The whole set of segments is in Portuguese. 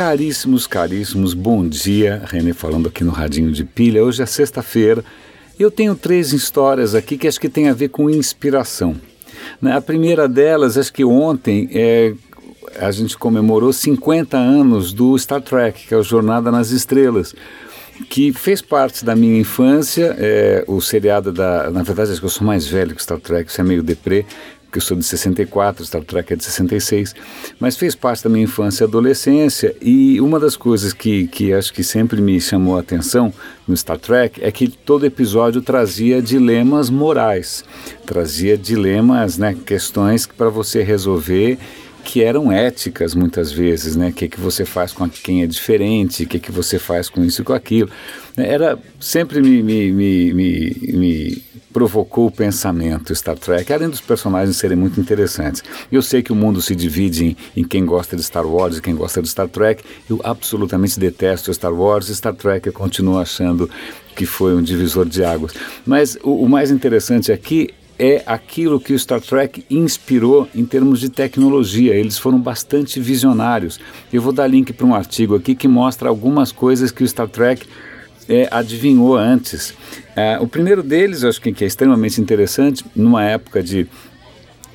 Caríssimos, caríssimos, bom dia. René falando aqui no Radinho de Pilha. Hoje é sexta-feira. Eu tenho três histórias aqui que acho que tem a ver com inspiração. Né, a primeira delas, acho que ontem, é, a gente comemorou 50 anos do Star Trek, que é o Jornada nas Estrelas que fez parte da minha infância, é, o seriado da... Na verdade, acho que eu sou mais velho que Star Trek, isso é meio deprê, porque eu sou de 64, Star Trek é de 66, mas fez parte da minha infância e adolescência, e uma das coisas que, que acho que sempre me chamou a atenção no Star Trek é que todo episódio trazia dilemas morais, trazia dilemas, né, questões para você resolver que eram éticas muitas vezes, né? O que, que você faz com quem é diferente, o que, que você faz com isso e com aquilo. Era, sempre me, me, me, me provocou o pensamento Star Trek, além dos personagens serem muito interessantes. Eu sei que o mundo se divide em, em, quem gosta de Star Wars e quem gosta de Star Trek. Eu absolutamente detesto Star Wars e Star Trek eu continuo achando que foi um divisor de águas. Mas o, o mais interessante aqui é aquilo que o Star Trek inspirou em termos de tecnologia. Eles foram bastante visionários. Eu vou dar link para um artigo aqui que mostra algumas coisas que o Star Trek é, adivinhou antes. É, o primeiro deles, eu acho que, que é extremamente interessante, numa época de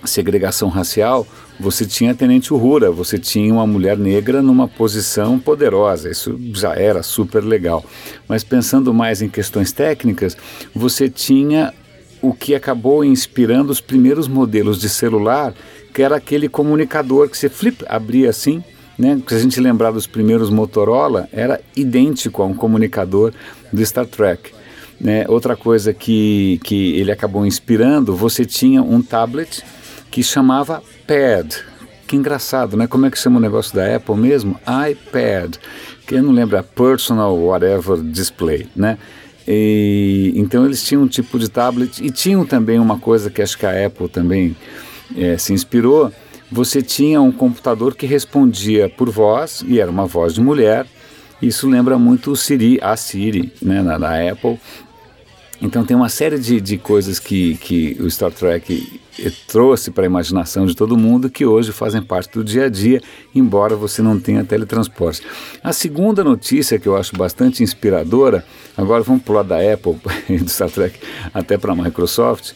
segregação racial, você tinha Tenente Uhura, você tinha uma mulher negra numa posição poderosa, isso já era super legal. Mas pensando mais em questões técnicas, você tinha o que acabou inspirando os primeiros modelos de celular, que era aquele comunicador que você flip, abria assim, né? Se a gente lembrar dos primeiros Motorola, era idêntico a um comunicador do Star Trek. Né? Outra coisa que, que ele acabou inspirando, você tinha um tablet que chamava Pad. Que engraçado, né? Como é que chama o negócio da Apple mesmo? iPad. Quem não lembra? Personal Whatever Display, né? E, então eles tinham um tipo de tablet e tinham também uma coisa que acho que a Apple também é, se inspirou. Você tinha um computador que respondia por voz e era uma voz de mulher. Isso lembra muito o Siri, a Siri, né, na, na Apple. Então tem uma série de, de coisas que, que o Star Trek trouxe para a imaginação de todo mundo que hoje fazem parte do dia a dia, embora você não tenha teletransporte. A segunda notícia que eu acho bastante inspiradora, agora vamos pular da Apple e do Star Trek até para a Microsoft,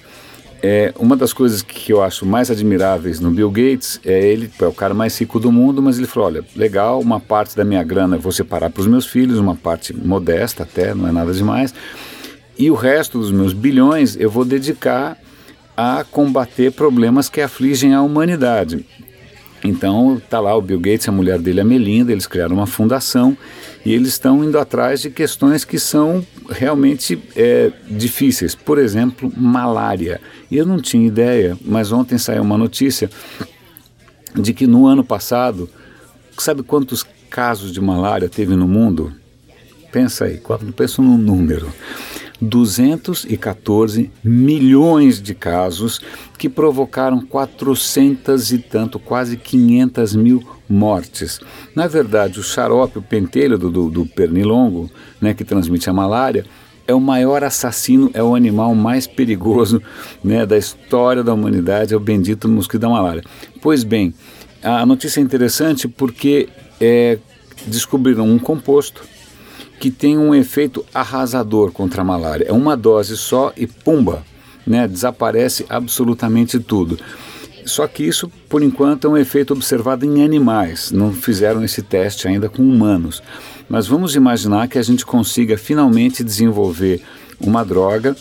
é, uma das coisas que eu acho mais admiráveis no Bill Gates é ele é o cara mais rico do mundo, mas ele falou: olha, legal, uma parte da minha grana eu vou separar para os meus filhos, uma parte modesta até, não é nada demais, e o resto dos meus bilhões eu vou dedicar a combater problemas que afligem a humanidade. Então está lá o Bill Gates, a mulher dele, a Melinda, eles criaram uma fundação e eles estão indo atrás de questões que são realmente é, difíceis. Por exemplo, malária. E eu não tinha ideia, mas ontem saiu uma notícia de que no ano passado, sabe quantos casos de malária teve no mundo? Pensa aí, pensa num número. 214 milhões de casos que provocaram 400 e tanto, quase 500 mil mortes. Na verdade, o xarope, o pentelho do, do, do pernilongo, né, que transmite a malária, é o maior assassino, é o animal mais perigoso né, da história da humanidade, é o bendito mosquito da malária. Pois bem, a notícia é interessante porque é, descobriram um composto que tem um efeito arrasador contra a malária. É uma dose só e pumba, né, desaparece absolutamente tudo. Só que isso, por enquanto, é um efeito observado em animais. Não fizeram esse teste ainda com humanos. Mas vamos imaginar que a gente consiga finalmente desenvolver uma droga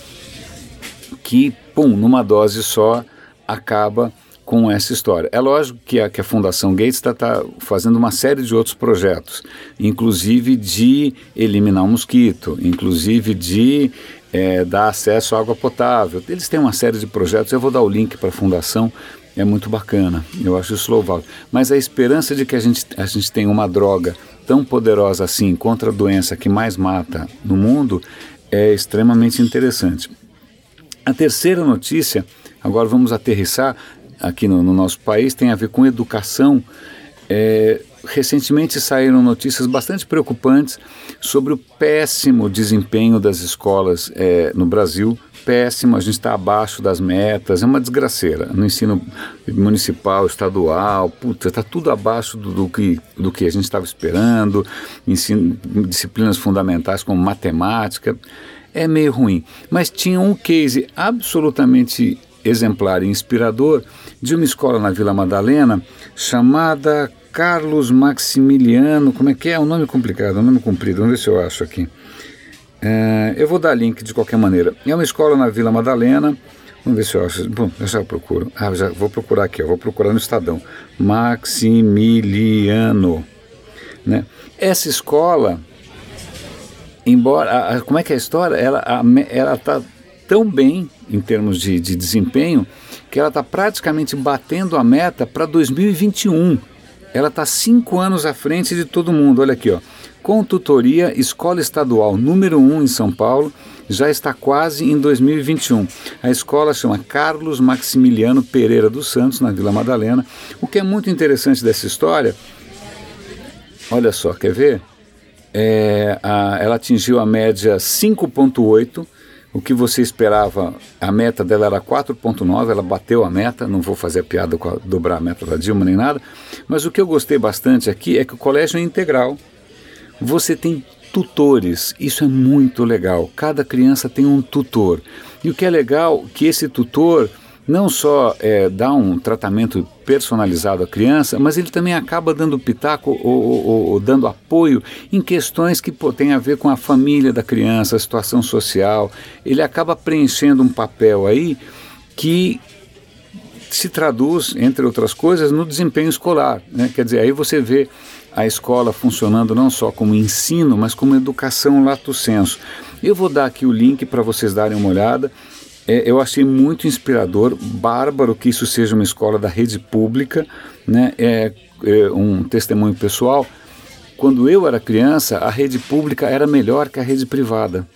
que, pum, numa dose só, acaba com essa história. É lógico que a, que a Fundação Gates está tá fazendo uma série de outros projetos, inclusive de eliminar o mosquito, inclusive de é, dar acesso à água potável. Eles têm uma série de projetos, eu vou dar o link para a Fundação, é muito bacana, eu acho isso louvável. Mas a esperança de que a gente, a gente tenha uma droga tão poderosa assim contra a doença que mais mata no mundo é extremamente interessante. A terceira notícia, agora vamos aterrissar, aqui no, no nosso país tem a ver com educação. É, recentemente saíram notícias bastante preocupantes sobre o péssimo desempenho das escolas é, no Brasil. Péssimo, a gente está abaixo das metas, é uma desgraceira. No ensino municipal, estadual, puta, está tudo abaixo do, do, que, do que a gente estava esperando. Ensino, disciplinas fundamentais como matemática, é meio ruim. Mas tinha um case absolutamente exemplar e inspirador de uma escola na Vila Madalena chamada Carlos Maximiliano. Como é que é? É um nome complicado, um nome comprido. Vamos ver se eu acho aqui. É, eu vou dar link de qualquer maneira. É uma escola na Vila Madalena. Vamos ver se eu acho. Bom, eu já procuro. Ah, já vou procurar aqui. Eu vou procurar no Estadão. Maximiliano. Né? Essa escola, embora. A, como é que é a história? Ela está tão bem em termos de, de desempenho que ela está praticamente batendo a meta para 2021. Ela está cinco anos à frente de todo mundo. Olha aqui, ó. Com tutoria, escola estadual número 1 um em São Paulo, já está quase em 2021. A escola chama Carlos Maximiliano Pereira dos Santos, na Vila Madalena. O que é muito interessante dessa história, olha só, quer ver? É, a, ela atingiu a média 5,8 o que você esperava, a meta dela era 4.9, ela bateu a meta, não vou fazer a piada com a, dobrar a meta da Dilma nem nada, mas o que eu gostei bastante aqui é que o colégio é integral. Você tem tutores, isso é muito legal. Cada criança tem um tutor. E o que é legal que esse tutor não só é, dá um tratamento personalizado à criança, mas ele também acaba dando pitaco ou, ou, ou dando apoio em questões que pô, têm a ver com a família da criança, a situação social. Ele acaba preenchendo um papel aí que se traduz, entre outras coisas, no desempenho escolar. Né? Quer dizer, aí você vê a escola funcionando não só como ensino, mas como educação lato senso. Eu vou dar aqui o link para vocês darem uma olhada. É, eu achei muito inspirador, bárbaro que isso seja uma escola da rede pública, né? É, é um testemunho pessoal. Quando eu era criança, a rede pública era melhor que a rede privada.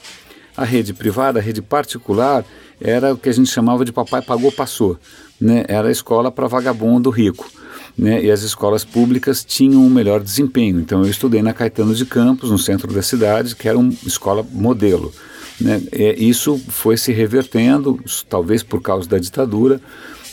A rede privada, a rede particular, era o que a gente chamava de papai pagou, passou. Né? Era a escola para vagabundo rico. Né? E as escolas públicas tinham um melhor desempenho. Então eu estudei na Caetano de Campos, no centro da cidade, que era uma escola modelo. Né? É, isso foi se revertendo, talvez por causa da ditadura,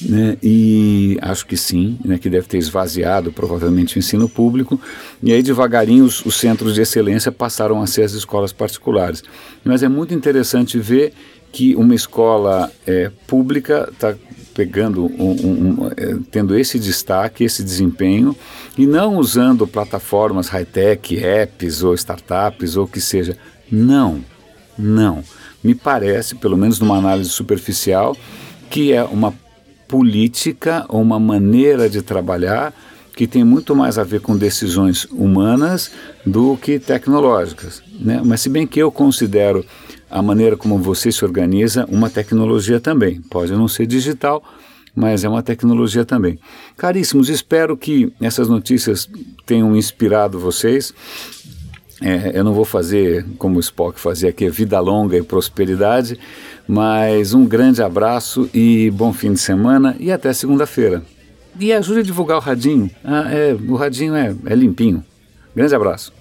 né? e acho que sim, né? que deve ter esvaziado provavelmente o ensino público, e aí devagarinho os, os centros de excelência passaram a ser as escolas particulares. Mas é muito interessante ver que uma escola é, pública está pegando um, um, um, é, tendo esse destaque, esse desempenho e não usando plataformas high-tech, apps ou startups ou o que seja. Não, não. Me parece, pelo menos numa análise superficial, que é uma política ou uma maneira de trabalhar que tem muito mais a ver com decisões humanas do que tecnológicas. Né? Mas, se bem que eu considero a maneira como você se organiza uma tecnologia também. Pode não ser digital, mas é uma tecnologia também. Caríssimos, espero que essas notícias tenham inspirado vocês. É, eu não vou fazer como o Spock fazia aqui, vida longa e prosperidade, mas um grande abraço e bom fim de semana e até segunda-feira. E ajude a divulgar o radinho. Ah, é, o radinho é, é limpinho. Grande abraço.